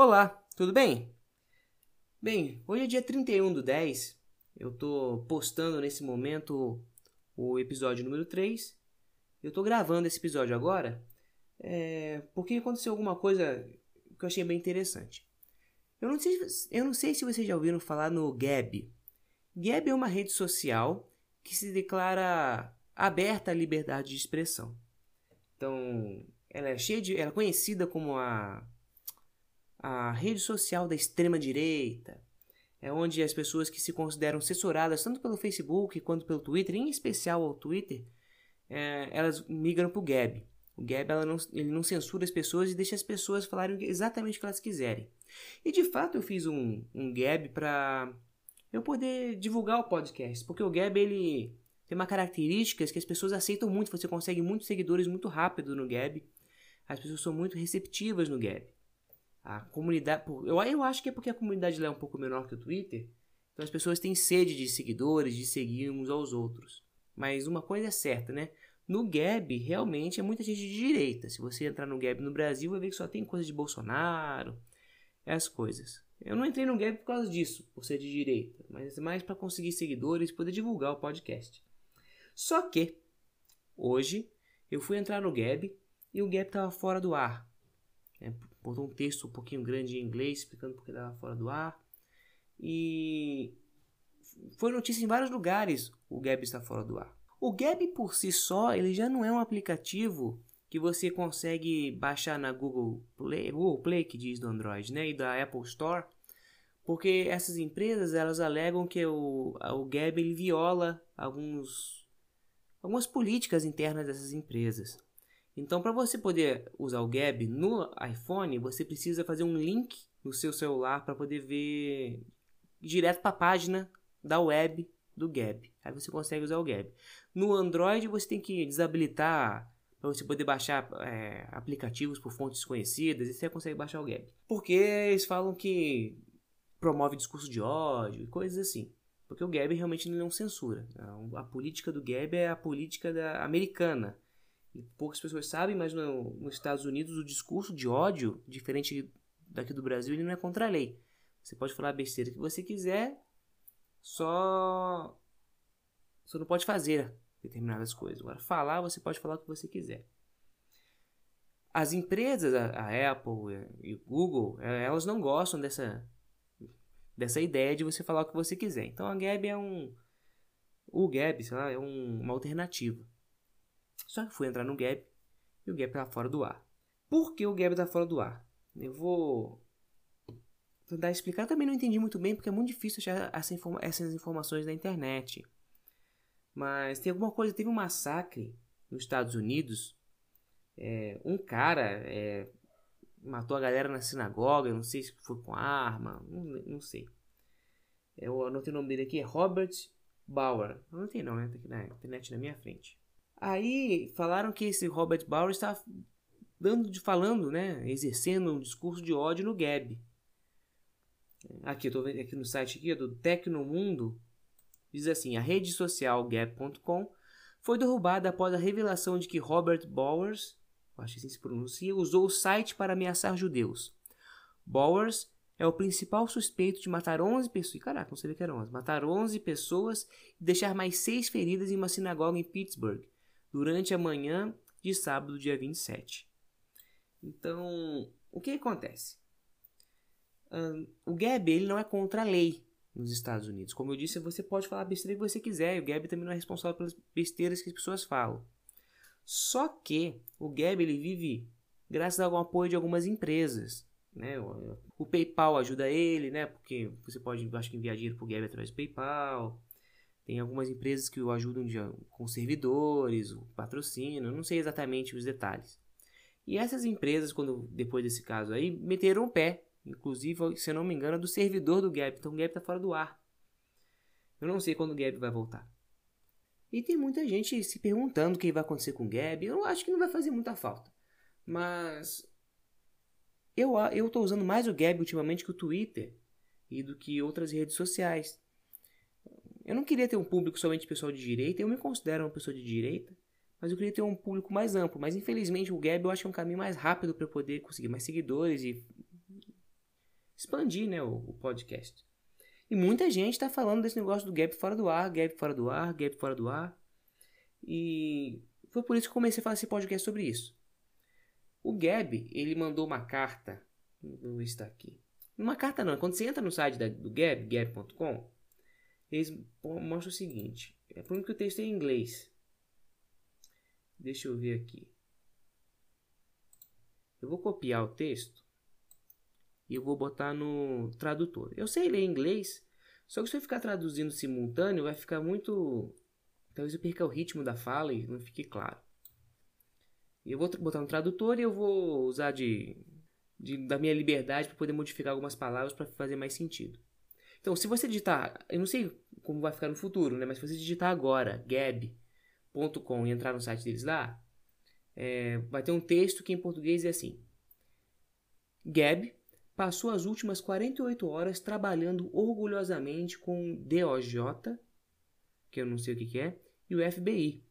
Olá, tudo bem? Bem, hoje é dia 31 do 10. Eu tô postando nesse momento o episódio número 3. Eu tô gravando esse episódio agora é, porque aconteceu alguma coisa que eu achei bem interessante. Eu não, sei, eu não sei se vocês já ouviram falar no Gab. Gab é uma rede social que se declara aberta à liberdade de expressão. Então, ela é cheia de, ela é conhecida como a a rede social da extrema direita. É onde as pessoas que se consideram censuradas tanto pelo Facebook quanto pelo Twitter, em especial ao Twitter, é, elas migram para o Gab. O Gab ela não, ele não censura as pessoas e deixa as pessoas falarem exatamente o que elas quiserem. E de fato eu fiz um, um Gab para eu poder divulgar o podcast, porque o Gab ele tem uma característica que as pessoas aceitam muito, você consegue muitos seguidores muito rápido no Gab. As pessoas são muito receptivas no Gab. A comunidade. Eu, eu acho que é porque a comunidade lá é um pouco menor que o Twitter. Então as pessoas têm sede de seguidores, de seguir uns aos outros. Mas uma coisa é certa, né? No Gab, realmente é muita gente de direita. Se você entrar no Gab no Brasil, vai ver que só tem coisa de Bolsonaro, essas coisas. Eu não entrei no Gab por causa disso, por ser de direita, mas mais para conseguir seguidores e poder divulgar o podcast. Só que, hoje, eu fui entrar no Gab e o Gab estava fora do ar. Botou um texto um pouquinho grande em inglês explicando porque estava fora do ar. E foi notícia em vários lugares o Gab está fora do ar. O Gab por si só, ele já não é um aplicativo que você consegue baixar na Google Play, Google Play que diz do Android, né, e da Apple Store, porque essas empresas elas alegam que o, o Gab ele viola alguns algumas políticas internas dessas empresas. Então, para você poder usar o Gab no iPhone, você precisa fazer um link no seu celular para poder ver direto para a página da web do Gab. Aí você consegue usar o Gab. No Android, você tem que desabilitar para você poder baixar é, aplicativos por fontes desconhecidas e você consegue baixar o Gab. Porque eles falam que promove discurso de ódio e coisas assim. Porque o Gab realmente não censura. A política do Gab é a política da americana e poucas pessoas sabem, mas no, nos Estados Unidos o discurso de ódio, diferente daqui do Brasil, ele não é contra a lei. Você pode falar a besteira que você quiser, só você não pode fazer determinadas coisas. Agora, falar, você pode falar o que você quiser. As empresas, a, a Apple e o Google, é, elas não gostam dessa, dessa ideia de você falar o que você quiser. Então a Gab é um. O Gab, sei lá, é um, uma alternativa. Só que fui entrar no Gap e o Gap estava fora do ar. Por que o Gap está fora do ar? Eu vou tentar explicar. Eu também não entendi muito bem porque é muito difícil achar essa informa essas informações na internet. Mas tem alguma coisa. Teve um massacre nos Estados Unidos. É, um cara é, matou a galera na sinagoga. Não sei se foi com arma. Não, não sei. Eu anotei o nome dele aqui. É Robert Bauer. Não tem não, né? Tá aqui na internet na minha frente. Aí falaram que esse Robert Bauer está dando de falando, né, exercendo um discurso de ódio no Gab. Aqui, eu tô vendo aqui no site aqui do Tecnomundo, diz assim: a rede social Gab.com foi derrubada após a revelação de que Robert Bowers, acho que assim se pronuncia, usou o site para ameaçar judeus. Bowers é o principal suspeito de matar 11 pessoas. Caraca, não sabia que eram 11. Matar 11 pessoas e deixar mais 6 feridas em uma sinagoga em Pittsburgh durante a manhã de sábado, dia 27. Então, o que acontece? Um, o Gab ele não é contra a lei nos Estados Unidos. Como eu disse, você pode falar a besteira que você quiser. E o Gab também não é responsável pelas besteiras que as pessoas falam. Só que o Gab ele vive graças ao apoio de algumas empresas. Né? O, o PayPal ajuda ele, né? Porque você pode, acho que enviar dinheiro para o Gab através do PayPal. Tem algumas empresas que o ajudam de, com servidores, o patrocínio, não sei exatamente os detalhes. E essas empresas, quando depois desse caso aí, meteram o pé, inclusive, se eu não me engano, do servidor do Gap. Então o Gap está fora do ar. Eu não sei quando o Gap vai voltar. E tem muita gente se perguntando o que vai acontecer com o Gab. Eu acho que não vai fazer muita falta. Mas eu eu tô usando mais o Gab ultimamente que o Twitter e do que outras redes sociais. Eu não queria ter um público somente pessoal de direita, eu me considero uma pessoa de direita, mas eu queria ter um público mais amplo. Mas infelizmente o Gab eu acho que é um caminho mais rápido para poder conseguir mais seguidores e expandir né, o, o podcast. E muita gente está falando desse negócio do gap fora do ar, gap fora do ar, gap fora do ar. E foi por isso que comecei a fazer esse podcast sobre isso. O Gab, ele mandou uma carta. Vou ver se está aqui. Uma carta não, quando você entra no site da, do Gab, gab.com, eles mostram o seguinte. É por que o texto é em inglês. Deixa eu ver aqui. Eu vou copiar o texto e eu vou botar no tradutor. Eu sei ler inglês, só que se eu ficar traduzindo simultâneo vai ficar muito Talvez eu perca o ritmo da fala e não fique claro. Eu vou botar no tradutor e eu vou usar de, de da minha liberdade para poder modificar algumas palavras para fazer mais sentido. Então, se você digitar, eu não sei como vai ficar no futuro, né? Mas se você digitar agora gab.com e entrar no site deles lá, é, vai ter um texto que em português é assim: Gab passou as últimas 48 horas trabalhando orgulhosamente com DOJ, que eu não sei o que, que é, e o FBI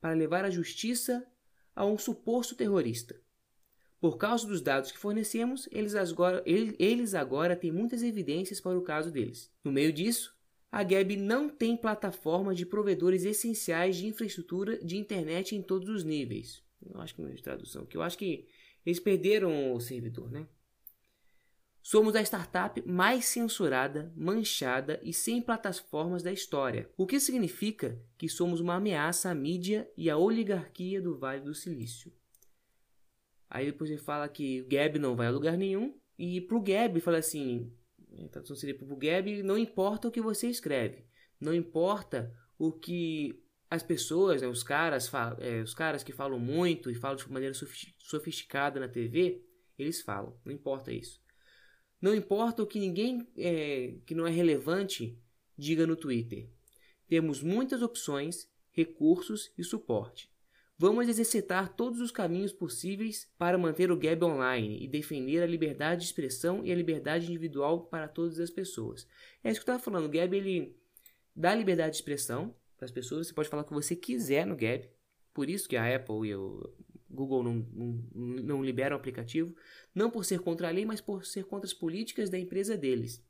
para levar a justiça a um suposto terrorista. Por causa dos dados que fornecemos, eles agora, eles agora têm muitas evidências para o caso deles. No meio disso, a Gab não tem plataforma de provedores essenciais de infraestrutura de internet em todos os níveis. Eu acho que não é tradução, que eu acho que eles perderam o servidor, né? Somos a startup mais censurada, manchada e sem plataformas da história, o que significa que somos uma ameaça à mídia e à oligarquia do Vale do Silício. Aí depois ele fala que o Gab não vai a lugar nenhum, e pro Gab fala assim, a tradução seria pro Gab, não importa o que você escreve, não importa o que as pessoas, né, os, caras, é, os caras que falam muito e falam de maneira sofisticada na TV, eles falam, não importa isso. Não importa o que ninguém é, que não é relevante diga no Twitter. Temos muitas opções, recursos e suporte. Vamos exercitar todos os caminhos possíveis para manter o Gab online e defender a liberdade de expressão e a liberdade individual para todas as pessoas. É isso que eu estava falando. O Gab ele dá liberdade de expressão para as pessoas. Você pode falar o que você quiser no Gab. Por isso que a Apple e o Google não, não, não libera o aplicativo, não por ser contra a lei, mas por ser contra as políticas da empresa deles.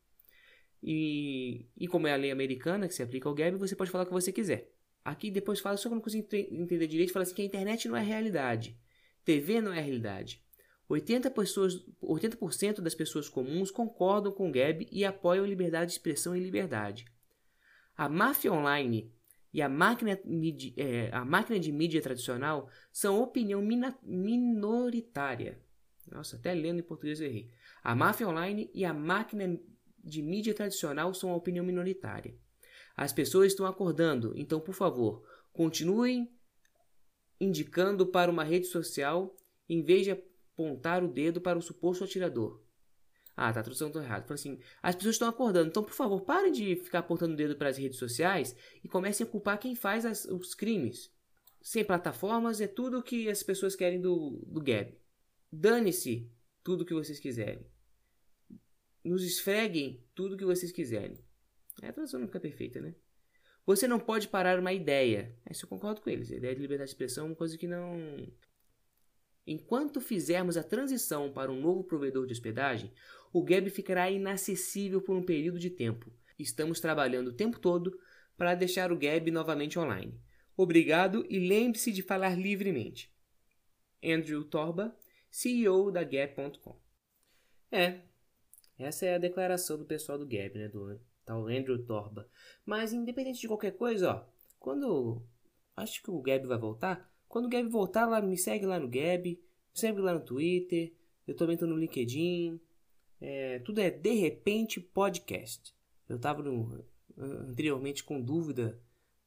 E, e como é a lei americana que se aplica ao Gab, você pode falar o que você quiser. Aqui depois fala, só que eu não consigo entender direito, fala assim que a internet não é realidade. TV não é realidade. 80%, pessoas, 80 das pessoas comuns concordam com o Gab e apoiam liberdade de expressão e liberdade. A máfia online e a máquina, é, a máquina de mídia tradicional são opinião minoritária. Nossa, até lendo em português eu errei. A máfia online e a máquina de mídia tradicional são opinião minoritária. As pessoas estão acordando, então, por favor, continuem indicando para uma rede social em vez de apontar o dedo para o suposto atirador. Ah, tá, a tradução tá errada. Assim, as pessoas estão acordando, então por favor, parem de ficar apontando o dedo para as redes sociais e comecem a culpar quem faz as, os crimes. Sem plataformas é tudo o que as pessoas querem do, do Gab. Dane-se tudo o que vocês quiserem. Nos esfreguem tudo o que vocês quiserem. É, a tradução não fica perfeita, né? Você não pode parar uma ideia. Isso eu concordo com eles. A ideia de liberdade de expressão é uma coisa que não. Enquanto fizermos a transição para um novo provedor de hospedagem, o Gab ficará inacessível por um período de tempo. Estamos trabalhando o tempo todo para deixar o Gab novamente online. Obrigado e lembre-se de falar livremente. Andrew Torba, CEO da Gap.com. É, essa é a declaração do pessoal do Gab, né, do tal Andrew Torba. Mas independente de qualquer coisa, ó, quando acho que o Gab vai voltar, quando o Gab voltar, lá, me segue lá no Gab, me segue lá no Twitter, eu também estou no LinkedIn, é, tudo é De Repente Podcast. Eu estava anteriormente com dúvida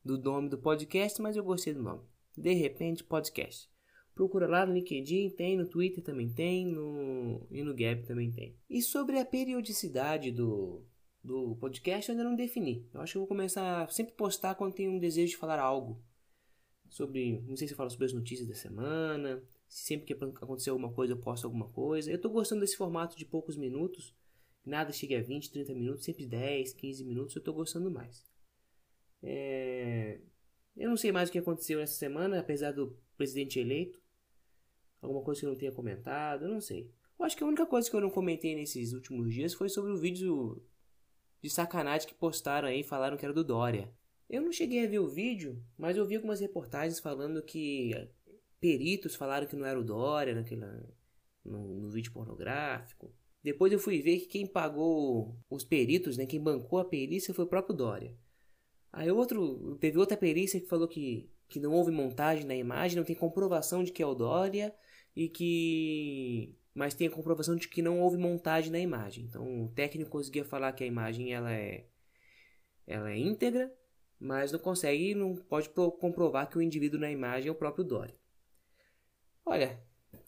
do nome do podcast, mas eu gostei do nome. De Repente Podcast. Procura lá no LinkedIn, tem, no Twitter também tem, no, e no Gap também tem. E sobre a periodicidade do, do podcast, eu ainda não defini. Eu acho que eu vou começar a sempre postar quando tenho um desejo de falar algo. Sobre, não sei se eu falo sobre as notícias da semana, se sempre que acontecer alguma coisa eu posto alguma coisa. Eu estou gostando desse formato de poucos minutos. Nada chega a 20, 30 minutos, sempre 10, 15 minutos, eu estou gostando mais. É... Eu não sei mais o que aconteceu essa semana, apesar do presidente eleito. Alguma coisa que eu não tenha comentado, eu não sei. Eu acho que a única coisa que eu não comentei nesses últimos dias foi sobre o vídeo de sacanagem que postaram aí e falaram que era do Dória. Eu não cheguei a ver o vídeo, mas eu vi algumas reportagens falando que peritos falaram que não era o Dória naquela, no, no vídeo pornográfico. Depois eu fui ver que quem pagou os peritos, né, quem bancou a perícia foi o próprio Dória. Aí outro, teve outra perícia que falou que, que não houve montagem na imagem, não tem comprovação de que é o Dória e que mas tem a comprovação de que não houve montagem na imagem. Então o técnico conseguia falar que a imagem ela é ela é íntegra, mas não consegue, não pode comprovar que o indivíduo na imagem é o próprio Dória. Olha,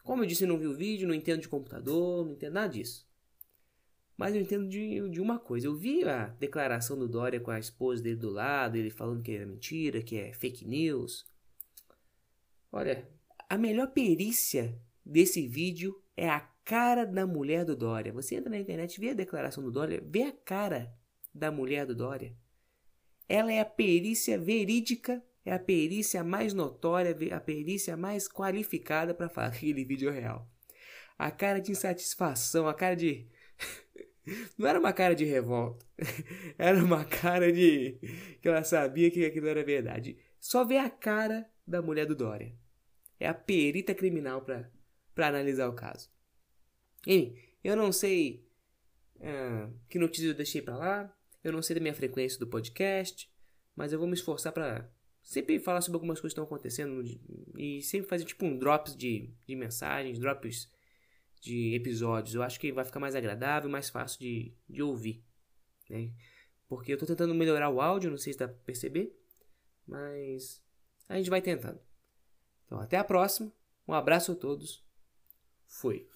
como eu disse, não vi o vídeo, não entendo de computador, não entendo nada disso. Mas eu entendo de, de uma coisa. Eu vi a declaração do Dória com a esposa dele do lado, ele falando que é mentira, que é fake news. Olha, a melhor perícia desse vídeo é a cara da mulher do Dória. Você entra na internet, vê a declaração do Dória, vê a cara da mulher do Dória. Ela é a perícia verídica, é a perícia mais notória, a perícia mais qualificada para falar que aquele vídeo real. A cara de insatisfação, a cara de. Não era uma cara de revolta. Era uma cara de. que ela sabia que aquilo era verdade. Só vê a cara da mulher do Dória. É a perita criminal para analisar o caso. Enfim, eu não sei uh, que notícias eu deixei para lá. Eu não sei da minha frequência do podcast. Mas eu vou me esforçar para sempre falar sobre algumas coisas que estão acontecendo e sempre fazer tipo um drops de, de mensagens, drops de episódios. Eu acho que vai ficar mais agradável, mais fácil de, de ouvir. Né? Porque eu estou tentando melhorar o áudio, não sei se dá para perceber, mas a gente vai tentando. Então até a próxima, um abraço a todos, fui.